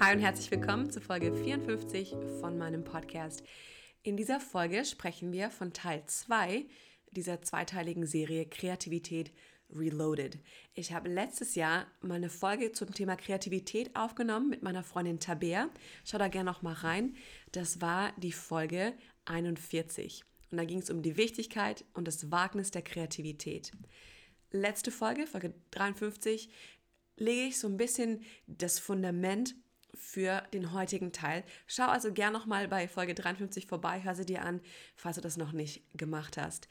Hi und herzlich willkommen zu Folge 54 von meinem Podcast. In dieser Folge sprechen wir von Teil 2 dieser zweiteiligen Serie Kreativität Reloaded. Ich habe letztes Jahr mal eine Folge zum Thema Kreativität aufgenommen mit meiner Freundin Tabea. Schau da gerne noch mal rein. Das war die Folge 41. Und da ging es um die Wichtigkeit und das Wagnis der Kreativität. Letzte Folge, Folge 53, lege ich so ein bisschen das Fundament für den heutigen Teil. Schau also gern nochmal bei Folge 53 vorbei, hör sie dir an, falls du das noch nicht gemacht hast.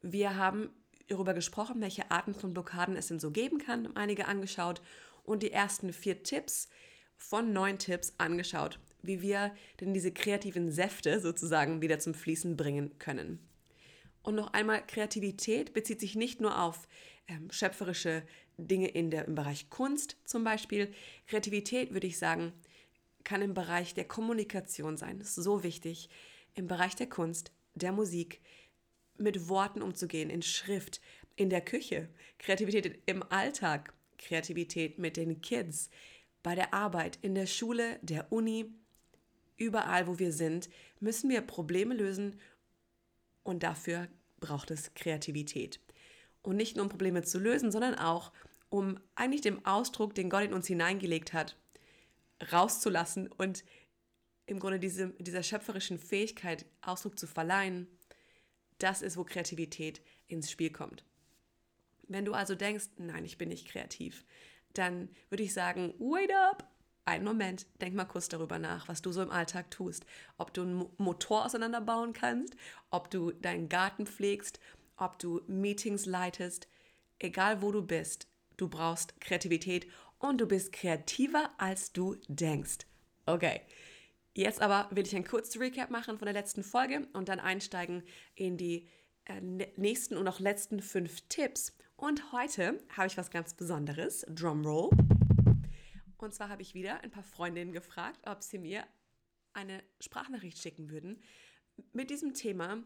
Wir haben darüber gesprochen, welche Arten von Blockaden es denn so geben kann, einige angeschaut und die ersten vier Tipps von neun Tipps angeschaut, wie wir denn diese kreativen Säfte sozusagen wieder zum Fließen bringen können. Und noch einmal, Kreativität bezieht sich nicht nur auf ähm, schöpferische Dinge in der, im Bereich Kunst zum Beispiel. Kreativität, würde ich sagen, kann im Bereich der Kommunikation sein. Ist so wichtig. Im Bereich der Kunst, der Musik, mit Worten umzugehen, in Schrift, in der Küche, Kreativität im Alltag, Kreativität mit den Kids, bei der Arbeit, in der Schule, der Uni, überall, wo wir sind, müssen wir Probleme lösen und dafür braucht es Kreativität. Und nicht nur um Probleme zu lösen, sondern auch um eigentlich dem Ausdruck, den Gott in uns hineingelegt hat, rauszulassen und im Grunde diese, dieser schöpferischen Fähigkeit Ausdruck zu verleihen. Das ist, wo Kreativität ins Spiel kommt. Wenn du also denkst, nein, ich bin nicht kreativ, dann würde ich sagen, wait up, einen Moment, denk mal kurz darüber nach, was du so im Alltag tust. Ob du einen Motor auseinanderbauen kannst, ob du deinen Garten pflegst, ob du Meetings leitest, egal wo du bist, du brauchst Kreativität und du bist kreativer, als du denkst. Okay, jetzt aber will ich ein kurzes Recap machen von der letzten Folge und dann einsteigen in die äh, nächsten und auch letzten fünf Tipps. Und heute habe ich was ganz Besonderes, Drumroll. Und zwar habe ich wieder ein paar Freundinnen gefragt, ob sie mir eine Sprachnachricht schicken würden mit diesem Thema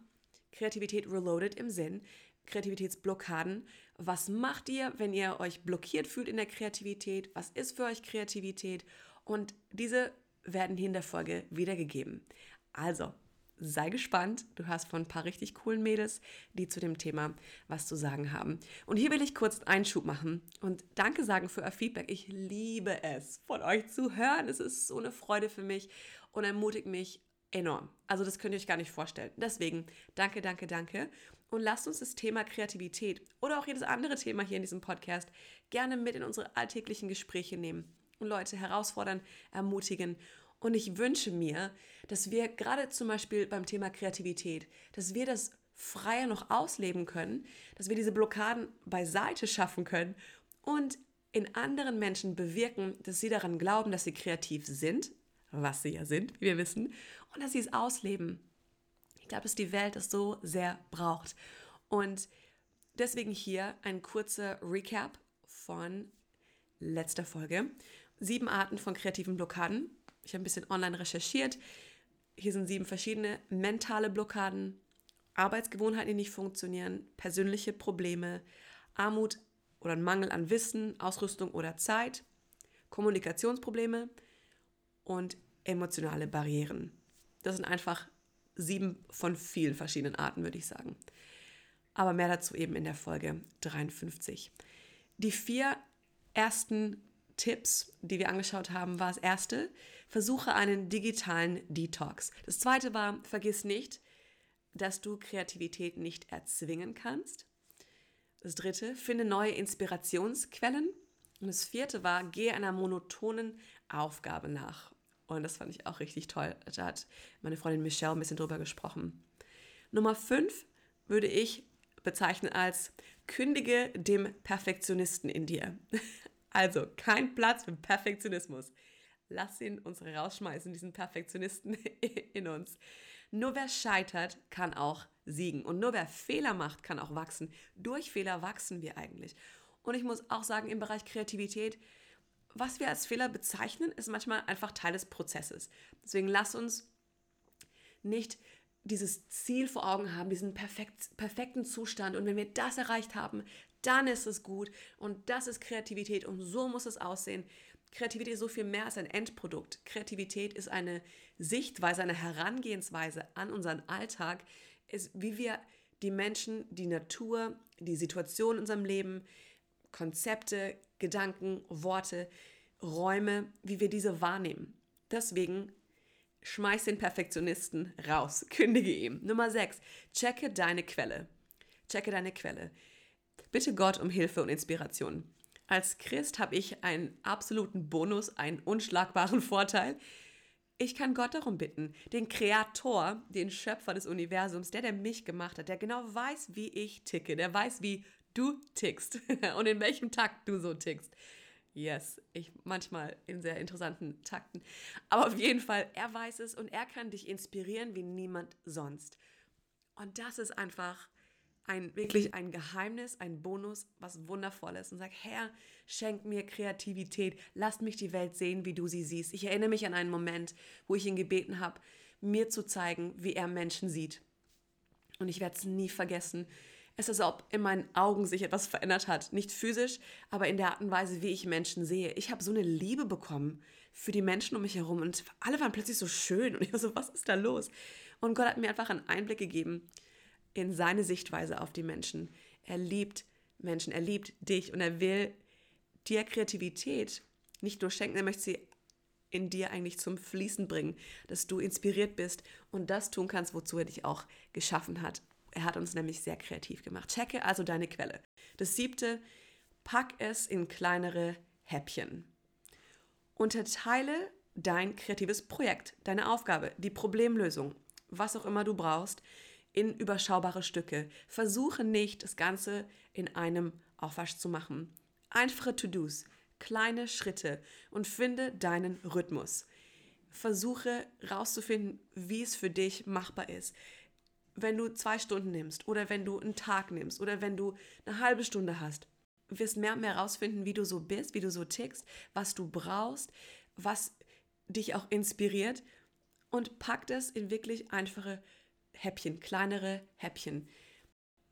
Kreativität Reloaded im Sinn, Kreativitätsblockaden. Was macht ihr, wenn ihr euch blockiert fühlt in der Kreativität? Was ist für euch Kreativität? Und diese werden hier in der Folge wiedergegeben. Also, sei gespannt. Du hast von ein paar richtig coolen Mädels, die zu dem Thema was zu sagen haben. Und hier will ich kurz einen Einschub machen und Danke sagen für euer Feedback. Ich liebe es, von euch zu hören. Es ist so eine Freude für mich und ermutigt mich enorm. Also das könnt ihr euch gar nicht vorstellen. Deswegen danke, danke, danke. Und lasst uns das Thema Kreativität oder auch jedes andere Thema hier in diesem Podcast gerne mit in unsere alltäglichen Gespräche nehmen und Leute herausfordern, ermutigen und ich wünsche mir, dass wir gerade zum Beispiel beim Thema Kreativität, dass wir das freier noch ausleben können, dass wir diese Blockaden beiseite schaffen können und in anderen Menschen bewirken, dass sie daran glauben, dass sie kreativ sind, was sie ja sind, wie wir wissen, und dass sie es ausleben. Ich glaube, dass die Welt das so sehr braucht. Und deswegen hier ein kurzer Recap von letzter Folge. Sieben Arten von kreativen Blockaden. Ich habe ein bisschen online recherchiert. Hier sind sieben verschiedene mentale Blockaden, Arbeitsgewohnheiten, die nicht funktionieren, persönliche Probleme, Armut oder Mangel an Wissen, Ausrüstung oder Zeit, Kommunikationsprobleme und emotionale Barrieren. Das sind einfach sieben von vielen verschiedenen Arten, würde ich sagen. Aber mehr dazu eben in der Folge 53. Die vier ersten Tipps, die wir angeschaut haben, war das erste, versuche einen digitalen Detox. Das zweite war, vergiss nicht, dass du Kreativität nicht erzwingen kannst. Das dritte, finde neue Inspirationsquellen. Und das vierte war, gehe einer monotonen Aufgabe nach. Und das fand ich auch richtig toll. Da hat meine Freundin Michelle ein bisschen drüber gesprochen. Nummer fünf würde ich bezeichnen als kündige dem Perfektionisten in dir. Also kein Platz für Perfektionismus. Lass ihn uns rausschmeißen, diesen Perfektionisten in uns. Nur wer scheitert, kann auch siegen. Und nur wer Fehler macht, kann auch wachsen. Durch Fehler wachsen wir eigentlich. Und ich muss auch sagen, im Bereich Kreativität, was wir als Fehler bezeichnen, ist manchmal einfach Teil des Prozesses. Deswegen lass uns nicht dieses Ziel vor Augen haben, diesen perfekt, perfekten Zustand. Und wenn wir das erreicht haben, dann ist es gut und das ist Kreativität und so muss es aussehen. Kreativität ist so viel mehr als ein Endprodukt. Kreativität ist eine Sichtweise, eine Herangehensweise an unseren Alltag, ist, wie wir die Menschen, die Natur, die Situation in unserem Leben, Konzepte, Gedanken, Worte, Räume, wie wir diese wahrnehmen. Deswegen schmeiß den Perfektionisten raus, kündige ihm. Nummer 6, checke deine Quelle. Checke deine Quelle. Bitte Gott um Hilfe und Inspiration. Als Christ habe ich einen absoluten Bonus, einen unschlagbaren Vorteil. Ich kann Gott darum bitten, den Kreator, den Schöpfer des Universums, der, der mich gemacht hat, der genau weiß, wie ich ticke, der weiß, wie du tickst und in welchem Takt du so tickst. Yes, ich manchmal in sehr interessanten Takten. Aber auf jeden Fall, er weiß es und er kann dich inspirieren wie niemand sonst. Und das ist einfach ein wirklich ein Geheimnis, ein Bonus, was wundervoll ist. Und sag, Herr, schenk mir Kreativität, lass mich die Welt sehen, wie du sie siehst. Ich erinnere mich an einen Moment, wo ich ihn gebeten habe, mir zu zeigen, wie er Menschen sieht. Und ich werde es nie vergessen. Es ist, als ob in meinen Augen sich etwas verändert hat. Nicht physisch, aber in der Art und Weise, wie ich Menschen sehe. Ich habe so eine Liebe bekommen für die Menschen um mich herum und alle waren plötzlich so schön. Und ich war so, was ist da los? Und Gott hat mir einfach einen Einblick gegeben, in seine Sichtweise auf die Menschen. Er liebt Menschen, er liebt dich und er will dir Kreativität nicht nur schenken, er möchte sie in dir eigentlich zum Fließen bringen, dass du inspiriert bist und das tun kannst, wozu er dich auch geschaffen hat. Er hat uns nämlich sehr kreativ gemacht. Checke also deine Quelle. Das siebte, pack es in kleinere Häppchen. Unterteile dein kreatives Projekt, deine Aufgabe, die Problemlösung, was auch immer du brauchst, in überschaubare Stücke. Versuche nicht, das Ganze in einem Aufwasch zu machen. Einfache To-Dos, kleine Schritte und finde deinen Rhythmus. Versuche rauszufinden, wie es für dich machbar ist. Wenn du zwei Stunden nimmst oder wenn du einen Tag nimmst oder wenn du eine halbe Stunde hast, wirst mehr und mehr rausfinden, wie du so bist, wie du so tickst, was du brauchst, was dich auch inspiriert und pack das in wirklich einfache Häppchen, kleinere Häppchen.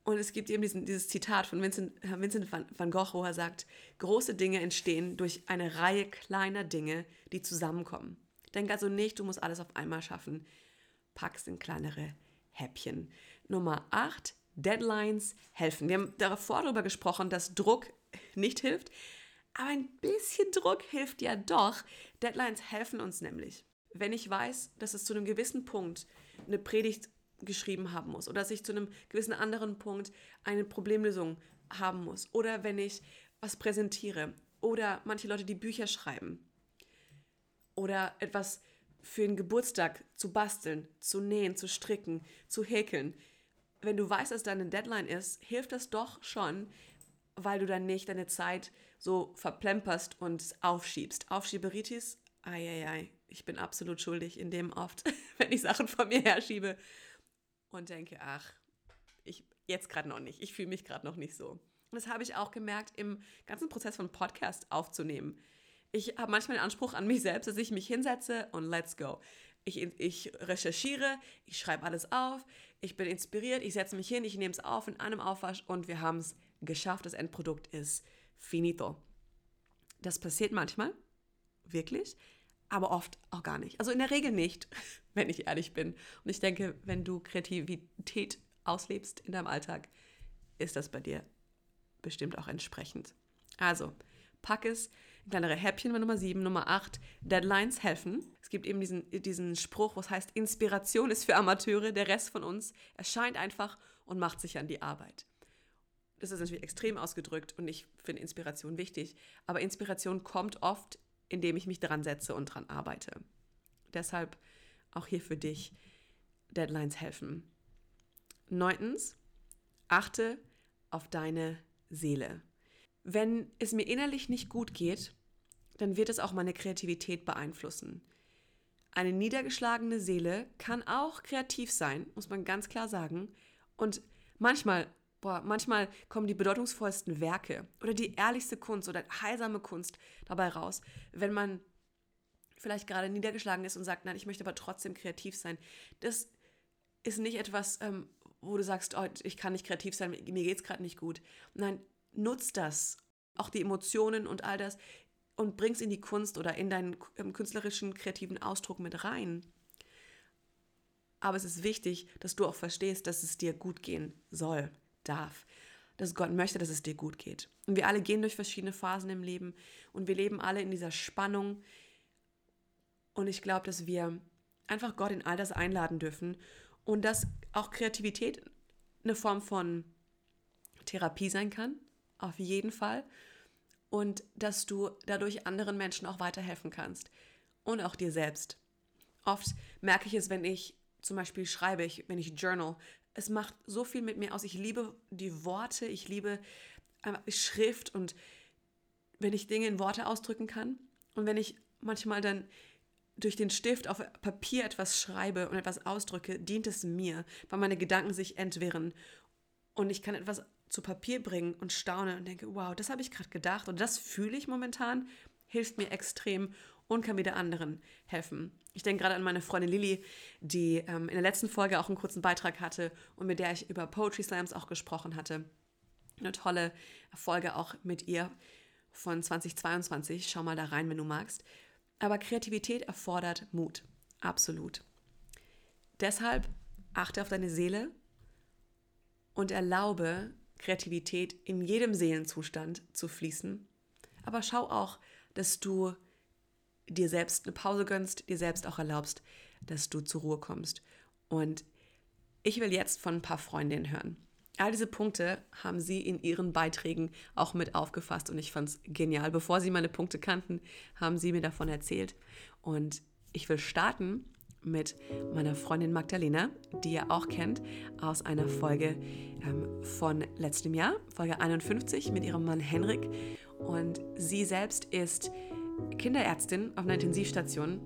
Und es gibt eben diesen, dieses Zitat von Vincent, Vincent van, van Gogh, wo er sagt, große Dinge entstehen durch eine Reihe kleiner Dinge, die zusammenkommen. Denk also nicht, du musst alles auf einmal schaffen. Pack's in kleinere Häppchen. Nummer 8, Deadlines helfen. Wir haben davor darüber gesprochen, dass Druck nicht hilft, aber ein bisschen Druck hilft ja doch. Deadlines helfen uns nämlich. Wenn ich weiß, dass es zu einem gewissen Punkt eine Predigt geschrieben haben muss oder dass ich zu einem gewissen anderen Punkt eine Problemlösung haben muss oder wenn ich was präsentiere oder manche Leute, die Bücher schreiben oder etwas für den Geburtstag zu basteln, zu nähen, zu stricken, zu häkeln. Wenn du weißt, dass da eine Deadline ist, hilft das doch schon, weil du dann nicht deine Zeit so verplemperst und aufschiebst. Aufschieberitis, ei, ei, ei, ich bin absolut schuldig in dem oft, wenn ich Sachen von mir herschiebe und denke, ach, ich jetzt gerade noch nicht. Ich fühle mich gerade noch nicht so. Und das habe ich auch gemerkt im ganzen Prozess von Podcast aufzunehmen. Ich habe manchmal den Anspruch an mich selbst, dass ich mich hinsetze und let's go. Ich, ich recherchiere, ich schreibe alles auf, ich bin inspiriert, ich setze mich hin, ich nehme es auf in einem Aufwasch und wir haben es geschafft. Das Endprodukt ist finito. Das passiert manchmal, wirklich aber oft auch gar nicht. Also in der Regel nicht, wenn ich ehrlich bin. Und ich denke, wenn du Kreativität auslebst in deinem Alltag, ist das bei dir bestimmt auch entsprechend. Also, pack es kleinere Häppchen bei Nummer 7, Nummer 8, Deadlines helfen. Es gibt eben diesen, diesen Spruch, was heißt, Inspiration ist für Amateure, der Rest von uns erscheint einfach und macht sich an die Arbeit. Das ist natürlich extrem ausgedrückt und ich finde Inspiration wichtig, aber Inspiration kommt oft indem ich mich dran setze und dran arbeite. Deshalb auch hier für dich Deadlines helfen. Neuntens, achte auf deine Seele. Wenn es mir innerlich nicht gut geht, dann wird es auch meine Kreativität beeinflussen. Eine niedergeschlagene Seele kann auch kreativ sein, muss man ganz klar sagen. Und manchmal boah, manchmal kommen die bedeutungsvollsten Werke oder die ehrlichste Kunst oder heilsame Kunst dabei raus, wenn man vielleicht gerade niedergeschlagen ist und sagt, nein, ich möchte aber trotzdem kreativ sein. Das ist nicht etwas, ähm, wo du sagst, oh, ich kann nicht kreativ sein, mir geht es gerade nicht gut. Nein, nutz das. Auch die Emotionen und all das. und bringst in die Kunst oder in deinen ähm, künstlerischen, kreativen Ausdruck mit rein. Aber es ist wichtig, dass du auch verstehst, dass es dir gut gehen soll, darf. Dass Gott möchte, dass es dir gut geht. Und wir alle gehen durch verschiedene Phasen im Leben und wir leben alle in dieser Spannung. Und ich glaube, dass wir einfach Gott in all das einladen dürfen und dass auch Kreativität eine Form von Therapie sein kann, auf jeden Fall. Und dass du dadurch anderen Menschen auch weiterhelfen kannst und auch dir selbst. Oft merke ich es, wenn ich zum Beispiel schreibe, ich, wenn ich journal, es macht so viel mit mir aus. Ich liebe die Worte, ich liebe Schrift und wenn ich Dinge in Worte ausdrücken kann und wenn ich manchmal dann durch den Stift auf Papier etwas schreibe und etwas ausdrücke, dient es mir, weil meine Gedanken sich entwirren und ich kann etwas zu Papier bringen und staune und denke, wow, das habe ich gerade gedacht und das fühle ich momentan, hilft mir extrem und kann wieder anderen helfen. Ich denke gerade an meine Freundin Lilly, die ähm, in der letzten Folge auch einen kurzen Beitrag hatte und mit der ich über Poetry Slams auch gesprochen hatte. Eine tolle Folge auch mit ihr von 2022. Schau mal da rein, wenn du magst. Aber Kreativität erfordert Mut. Absolut. Deshalb achte auf deine Seele und erlaube Kreativität in jedem Seelenzustand zu fließen. Aber schau auch, dass du dir selbst eine Pause gönnst, dir selbst auch erlaubst, dass du zur Ruhe kommst. Und ich will jetzt von ein paar Freundinnen hören. All diese Punkte haben sie in ihren Beiträgen auch mit aufgefasst und ich fand es genial. Bevor sie meine Punkte kannten, haben sie mir davon erzählt. Und ich will starten mit meiner Freundin Magdalena, die ihr auch kennt aus einer Folge ähm, von letztem Jahr, Folge 51 mit ihrem Mann Henrik. Und sie selbst ist Kinderärztin auf einer Intensivstation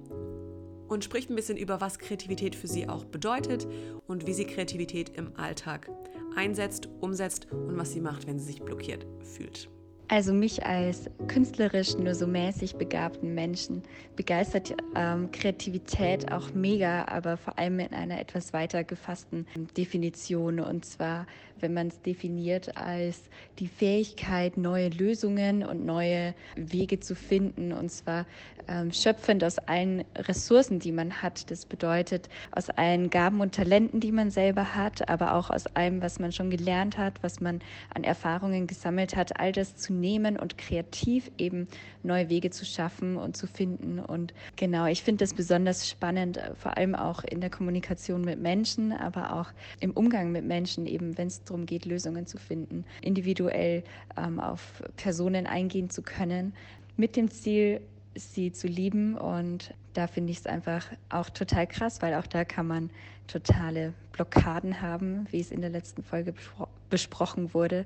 und spricht ein bisschen über, was Kreativität für sie auch bedeutet und wie sie Kreativität im Alltag einsetzt, umsetzt und was sie macht, wenn sie sich blockiert fühlt. Also mich als künstlerisch nur so mäßig begabten Menschen begeistert ähm, Kreativität auch mega, aber vor allem in einer etwas weiter gefassten Definition. Und zwar, wenn man es definiert als die Fähigkeit, neue Lösungen und neue Wege zu finden. Und zwar ähm, schöpfend aus allen Ressourcen, die man hat. Das bedeutet aus allen Gaben und Talenten, die man selber hat, aber auch aus allem, was man schon gelernt hat, was man an Erfahrungen gesammelt hat, all das zu nehmen und kreativ eben neue Wege zu schaffen und zu finden. Und genau, ich finde das besonders spannend, äh, vor allem auch in der Kommunikation mit Menschen, aber auch im Umgang mit Menschen, eben wenn es darum geht, Lösungen zu finden, individuell ähm, auf Personen eingehen zu können, mit dem Ziel, sie zu lieben. Und da finde ich es einfach auch total krass, weil auch da kann man totale Blockaden haben, wie es in der letzten Folge bespro besprochen wurde.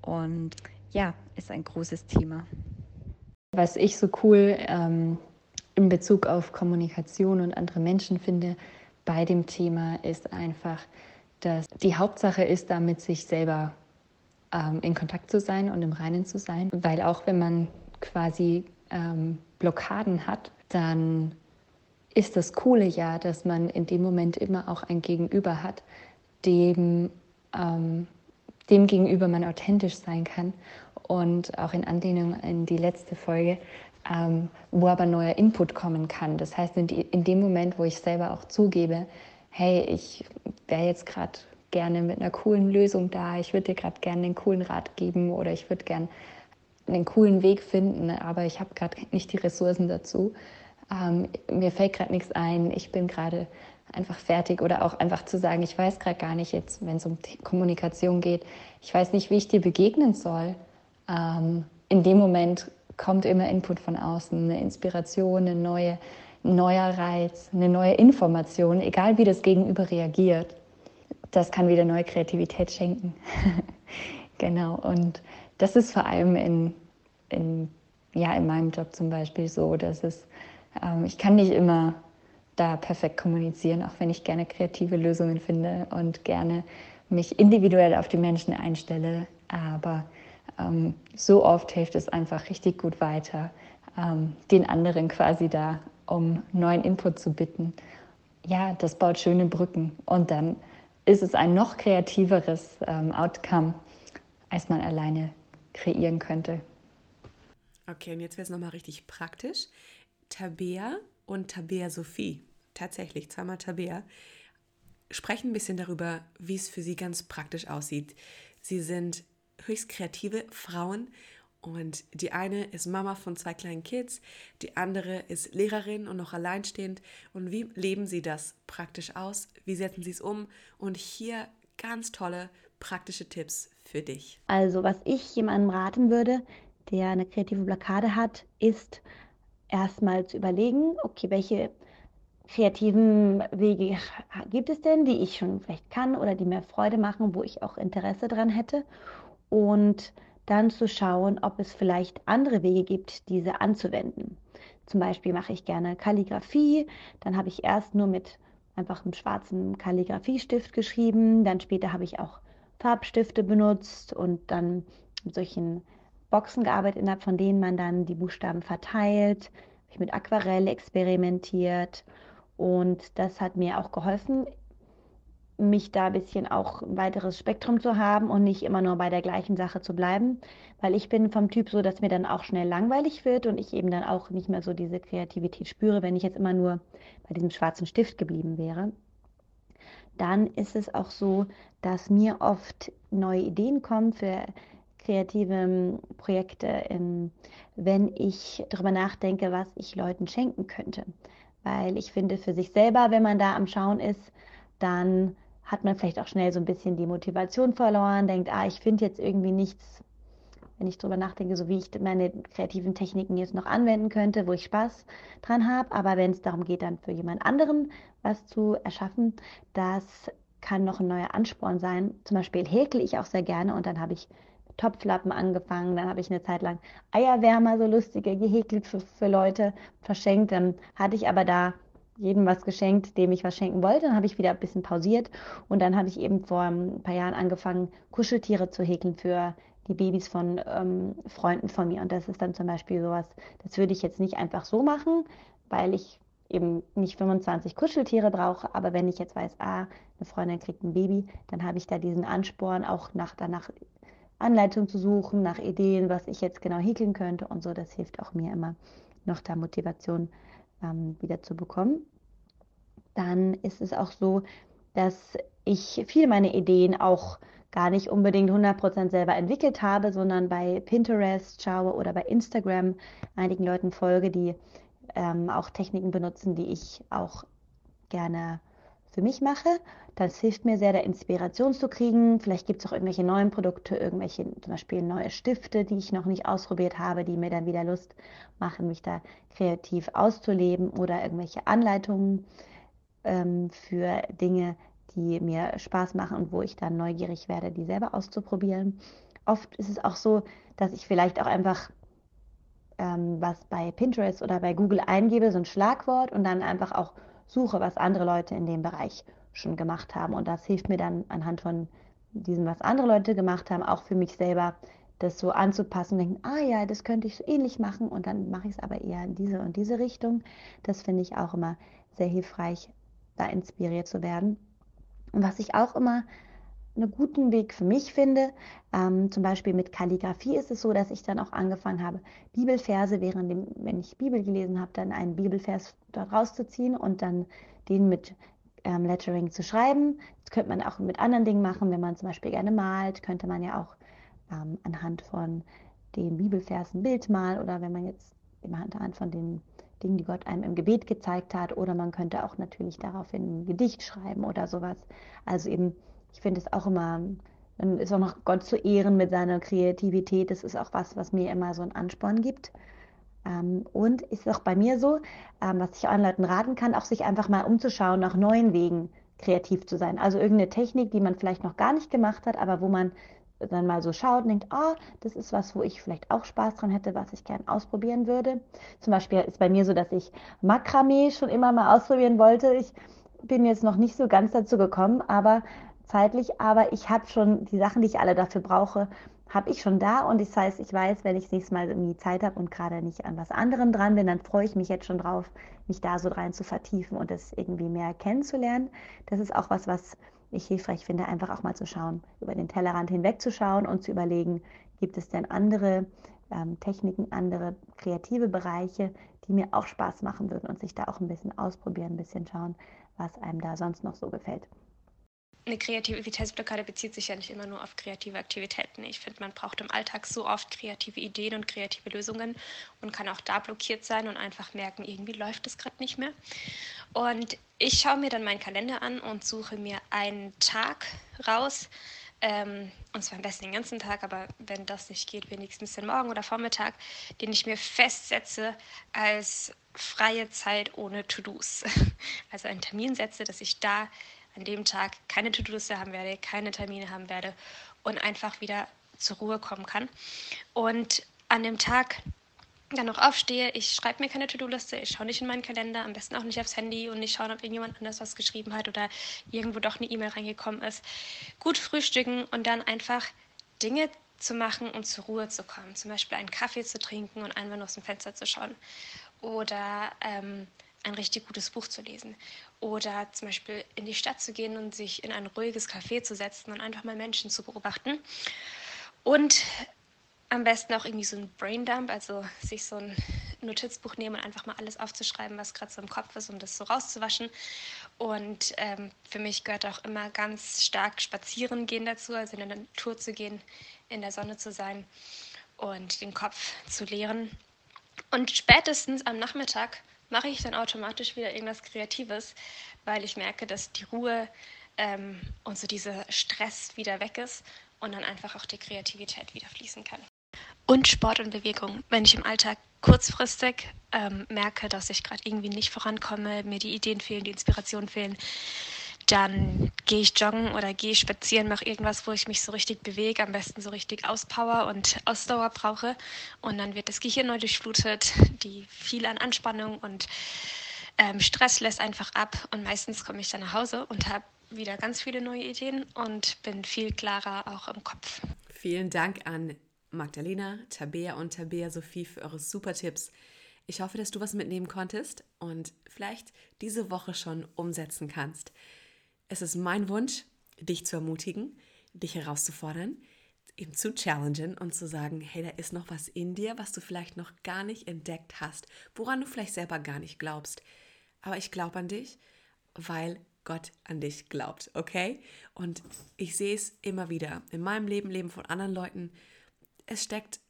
Und ja, ist ein großes Thema. Was ich so cool ähm, in Bezug auf Kommunikation und andere Menschen finde bei dem Thema ist einfach, dass die Hauptsache ist, damit sich selber ähm, in Kontakt zu sein und im Reinen zu sein. Weil auch wenn man quasi ähm, Blockaden hat, dann ist das Coole ja, dass man in dem Moment immer auch ein Gegenüber hat, dem, ähm, dem gegenüber man authentisch sein kann. Und auch in Anlehnung in die letzte Folge, ähm, wo aber neuer Input kommen kann. Das heißt, in, die, in dem Moment, wo ich selber auch zugebe, hey, ich wäre jetzt gerade gerne mit einer coolen Lösung da, ich würde dir gerade gerne einen coolen Rat geben oder ich würde gerne einen coolen Weg finden, aber ich habe gerade nicht die Ressourcen dazu. Ähm, mir fällt gerade nichts ein, ich bin gerade einfach fertig oder auch einfach zu sagen, ich weiß gerade gar nicht jetzt, wenn es um Kommunikation geht, ich weiß nicht, wie ich dir begegnen soll. Ähm, in dem Moment kommt immer Input von außen, eine Inspiration, eine neue, ein neuer Reiz, eine neue Information, egal wie das Gegenüber reagiert. Das kann wieder neue Kreativität schenken. genau. Und das ist vor allem in, in, ja, in meinem Job zum Beispiel so, dass es, ähm, ich kann nicht immer da perfekt kommunizieren, auch wenn ich gerne kreative Lösungen finde und gerne mich individuell auf die Menschen einstelle. Aber ähm, so oft hilft es einfach richtig gut weiter, ähm, den anderen quasi da um neuen Input zu bitten. Ja, das baut schöne Brücken und dann ist es ein noch kreativeres ähm, Outcome, als man alleine kreieren könnte. Okay, und jetzt wird es nochmal richtig praktisch. Tabea und Tabea Sophie, tatsächlich zweimal Tabea, sprechen ein bisschen darüber, wie es für sie ganz praktisch aussieht. Sie sind höchst kreative Frauen und die eine ist Mama von zwei kleinen Kids, die andere ist Lehrerin und noch alleinstehend. Und wie leben sie das praktisch aus? Wie setzen sie es um? Und hier ganz tolle praktische Tipps für dich. Also, was ich jemandem raten würde, der eine kreative Blockade hat, ist erstmal zu überlegen, okay, welche kreativen Wege gibt es denn, die ich schon vielleicht kann oder die mir Freude machen, wo ich auch Interesse dran hätte. Und dann zu schauen, ob es vielleicht andere Wege gibt, diese anzuwenden. Zum Beispiel mache ich gerne Kalligrafie. Dann habe ich erst nur mit einfach einem schwarzen Kalligrafiestift geschrieben. Dann später habe ich auch Farbstifte benutzt und dann mit solchen Boxen gearbeitet, innerhalb von denen man dann die Buchstaben verteilt. Habe ich mit Aquarell experimentiert und das hat mir auch geholfen, mich da ein bisschen auch ein weiteres Spektrum zu haben und nicht immer nur bei der gleichen Sache zu bleiben, weil ich bin vom Typ so, dass mir dann auch schnell langweilig wird und ich eben dann auch nicht mehr so diese Kreativität spüre, wenn ich jetzt immer nur bei diesem schwarzen Stift geblieben wäre. Dann ist es auch so, dass mir oft neue Ideen kommen für kreative ähm, Projekte, wenn ich darüber nachdenke, was ich Leuten schenken könnte. Weil ich finde, für sich selber, wenn man da am Schauen ist, dann hat man vielleicht auch schnell so ein bisschen die Motivation verloren, denkt, ah, ich finde jetzt irgendwie nichts, wenn ich darüber nachdenke, so wie ich meine kreativen Techniken jetzt noch anwenden könnte, wo ich Spaß dran habe. Aber wenn es darum geht, dann für jemand anderen was zu erschaffen, das kann noch ein neuer Ansporn sein. Zum Beispiel häkel ich auch sehr gerne und dann habe ich Topflappen angefangen. Dann habe ich eine Zeit lang Eierwärmer, so lustige, gehäkelt für, für Leute, verschenkt. Dann hatte ich aber da jedem was geschenkt, dem ich was schenken wollte. Dann habe ich wieder ein bisschen pausiert und dann habe ich eben vor ein paar Jahren angefangen, Kuscheltiere zu häkeln für die Babys von ähm, Freunden von mir. Und das ist dann zum Beispiel sowas, das würde ich jetzt nicht einfach so machen, weil ich eben nicht 25 Kuscheltiere brauche. Aber wenn ich jetzt weiß, ah, eine Freundin kriegt ein Baby, dann habe ich da diesen Ansporn, auch nach, danach Anleitung zu suchen, nach Ideen, was ich jetzt genau häkeln könnte und so. Das hilft auch mir immer noch da Motivation ähm, wieder zu bekommen. Dann ist es auch so, dass ich viele meiner Ideen auch gar nicht unbedingt 100% selber entwickelt habe, sondern bei Pinterest schaue oder bei Instagram einigen Leuten folge, die ähm, auch Techniken benutzen, die ich auch gerne für mich mache. Das hilft mir sehr, da Inspiration zu kriegen. Vielleicht gibt es auch irgendwelche neuen Produkte, irgendwelche zum Beispiel neue Stifte, die ich noch nicht ausprobiert habe, die mir dann wieder Lust machen, mich da kreativ auszuleben oder irgendwelche Anleitungen ähm, für Dinge, die mir Spaß machen und wo ich dann neugierig werde, die selber auszuprobieren. Oft ist es auch so, dass ich vielleicht auch einfach ähm, was bei Pinterest oder bei Google eingebe, so ein Schlagwort und dann einfach auch suche, was andere Leute in dem Bereich schon gemacht haben. Und das hilft mir dann anhand von diesem, was andere Leute gemacht haben, auch für mich selber, das so anzupassen und denken, ah ja, das könnte ich so ähnlich machen und dann mache ich es aber eher in diese und diese Richtung. Das finde ich auch immer sehr hilfreich, da inspiriert zu werden. Und was ich auch immer einen guten Weg für mich finde. Ähm, zum Beispiel mit Kalligrafie ist es so, dass ich dann auch angefangen habe, Bibelverse, während dem, wenn ich Bibel gelesen habe, dann einen Bibelvers dort rauszuziehen und dann den mit ähm, Lettering zu schreiben. Das könnte man auch mit anderen Dingen machen, wenn man zum Beispiel gerne malt, könnte man ja auch ähm, anhand von dem Bibelvers ein Bild malen oder wenn man jetzt anhand von den Dingen, die Gott einem im Gebet gezeigt hat, oder man könnte auch natürlich daraufhin ein Gedicht schreiben oder sowas. Also eben ich finde es auch immer, dann ist auch noch Gott zu ehren mit seiner Kreativität. Das ist auch was, was mir immer so einen Ansporn gibt. Ähm, und ist auch bei mir so, ähm, was ich allen Leuten raten kann, auch sich einfach mal umzuschauen nach neuen Wegen kreativ zu sein. Also irgendeine Technik, die man vielleicht noch gar nicht gemacht hat, aber wo man dann mal so schaut und denkt, ah, oh, das ist was, wo ich vielleicht auch Spaß dran hätte, was ich gern ausprobieren würde. Zum Beispiel ist bei mir so, dass ich Makramee schon immer mal ausprobieren wollte. Ich bin jetzt noch nicht so ganz dazu gekommen, aber zeitlich, aber ich habe schon die Sachen, die ich alle dafür brauche, habe ich schon da und das heißt, ich weiß, wenn ich das nächste Mal irgendwie Zeit habe und gerade nicht an was anderem dran bin, dann freue ich mich jetzt schon drauf, mich da so rein zu vertiefen und das irgendwie mehr kennenzulernen. Das ist auch was, was ich hilfreich finde, einfach auch mal zu schauen, über den Tellerrand hinwegzuschauen und zu überlegen, gibt es denn andere ähm, Techniken, andere kreative Bereiche, die mir auch Spaß machen würden und sich da auch ein bisschen ausprobieren, ein bisschen schauen, was einem da sonst noch so gefällt eine Kreativitätsblockade bezieht sich ja nicht immer nur auf kreative Aktivitäten. Ich finde, man braucht im Alltag so oft kreative Ideen und kreative Lösungen und kann auch da blockiert sein und einfach merken, irgendwie läuft es gerade nicht mehr. Und ich schaue mir dann meinen Kalender an und suche mir einen Tag raus, ähm, und zwar am besten den ganzen Tag, aber wenn das nicht geht, wenigstens den Morgen oder Vormittag, den ich mir festsetze als freie Zeit ohne To-Dos. Also einen Termin setze, dass ich da an dem Tag keine To-Do-Liste haben werde, keine Termine haben werde und einfach wieder zur Ruhe kommen kann. Und an dem Tag dann noch aufstehe, ich schreibe mir keine To-Do-Liste, ich schaue nicht in meinen Kalender, am besten auch nicht aufs Handy und nicht schauen, ob irgendjemand anders was geschrieben hat oder irgendwo doch eine E-Mail reingekommen ist. Gut frühstücken und dann einfach Dinge zu machen, um zur Ruhe zu kommen. Zum Beispiel einen Kaffee zu trinken und einfach nur aus dem Fenster zu schauen. Oder ähm, ein richtig gutes Buch zu lesen. Oder zum Beispiel in die Stadt zu gehen und sich in ein ruhiges Café zu setzen und einfach mal Menschen zu beobachten. Und am besten auch irgendwie so ein Braindump, also sich so ein Notizbuch nehmen und einfach mal alles aufzuschreiben, was gerade so im Kopf ist, um das so rauszuwaschen. Und ähm, für mich gehört auch immer ganz stark Spazieren gehen dazu, also in der Natur zu gehen, in der Sonne zu sein und den Kopf zu leeren. Und spätestens am Nachmittag mache ich dann automatisch wieder irgendwas Kreatives, weil ich merke, dass die Ruhe ähm, und so dieser Stress wieder weg ist und dann einfach auch die Kreativität wieder fließen kann. Und Sport und Bewegung. Wenn ich im Alltag kurzfristig ähm, merke, dass ich gerade irgendwie nicht vorankomme, mir die Ideen fehlen, die Inspirationen fehlen, dann gehe ich joggen oder gehe spazieren, mache irgendwas, wo ich mich so richtig bewege, am besten so richtig Auspower und Ausdauer brauche. Und dann wird das Gehirn neu durchflutet, die viel an Anspannung und ähm, Stress lässt einfach ab. Und meistens komme ich dann nach Hause und habe wieder ganz viele neue Ideen und bin viel klarer auch im Kopf. Vielen Dank an Magdalena, Tabea und Tabea Sophie für eure super Tipps. Ich hoffe, dass du was mitnehmen konntest und vielleicht diese Woche schon umsetzen kannst. Es ist mein Wunsch, dich zu ermutigen, dich herauszufordern, eben zu challengen und zu sagen, hey, da ist noch was in dir, was du vielleicht noch gar nicht entdeckt hast, woran du vielleicht selber gar nicht glaubst. Aber ich glaube an dich, weil Gott an dich glaubt, okay? Und ich sehe es immer wieder in meinem Leben, Leben von anderen Leuten. Es steckt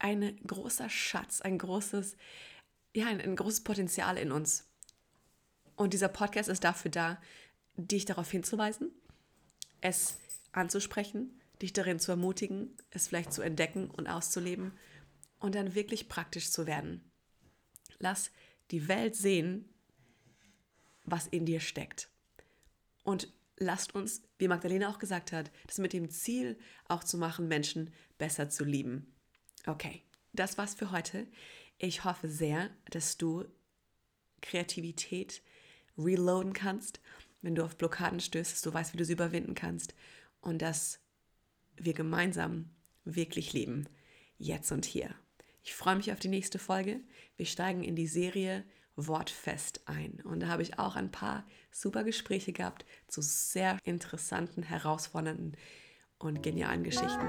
ein großer Schatz, ein großes, ja, ein, ein großes Potenzial in uns. Und dieser Podcast ist dafür da, dich darauf hinzuweisen, es anzusprechen, dich darin zu ermutigen, es vielleicht zu entdecken und auszuleben und dann wirklich praktisch zu werden. Lass die Welt sehen, was in dir steckt. Und lasst uns, wie Magdalena auch gesagt hat, das mit dem Ziel auch zu machen, Menschen besser zu lieben. Okay, das war's für heute. Ich hoffe sehr, dass du Kreativität reloaden kannst wenn du auf Blockaden stößt, dass du weißt, wie du sie überwinden kannst und dass wir gemeinsam wirklich leben, jetzt und hier. Ich freue mich auf die nächste Folge. Wir steigen in die Serie Wortfest ein. Und da habe ich auch ein paar super Gespräche gehabt zu sehr interessanten, herausfordernden und genialen Geschichten.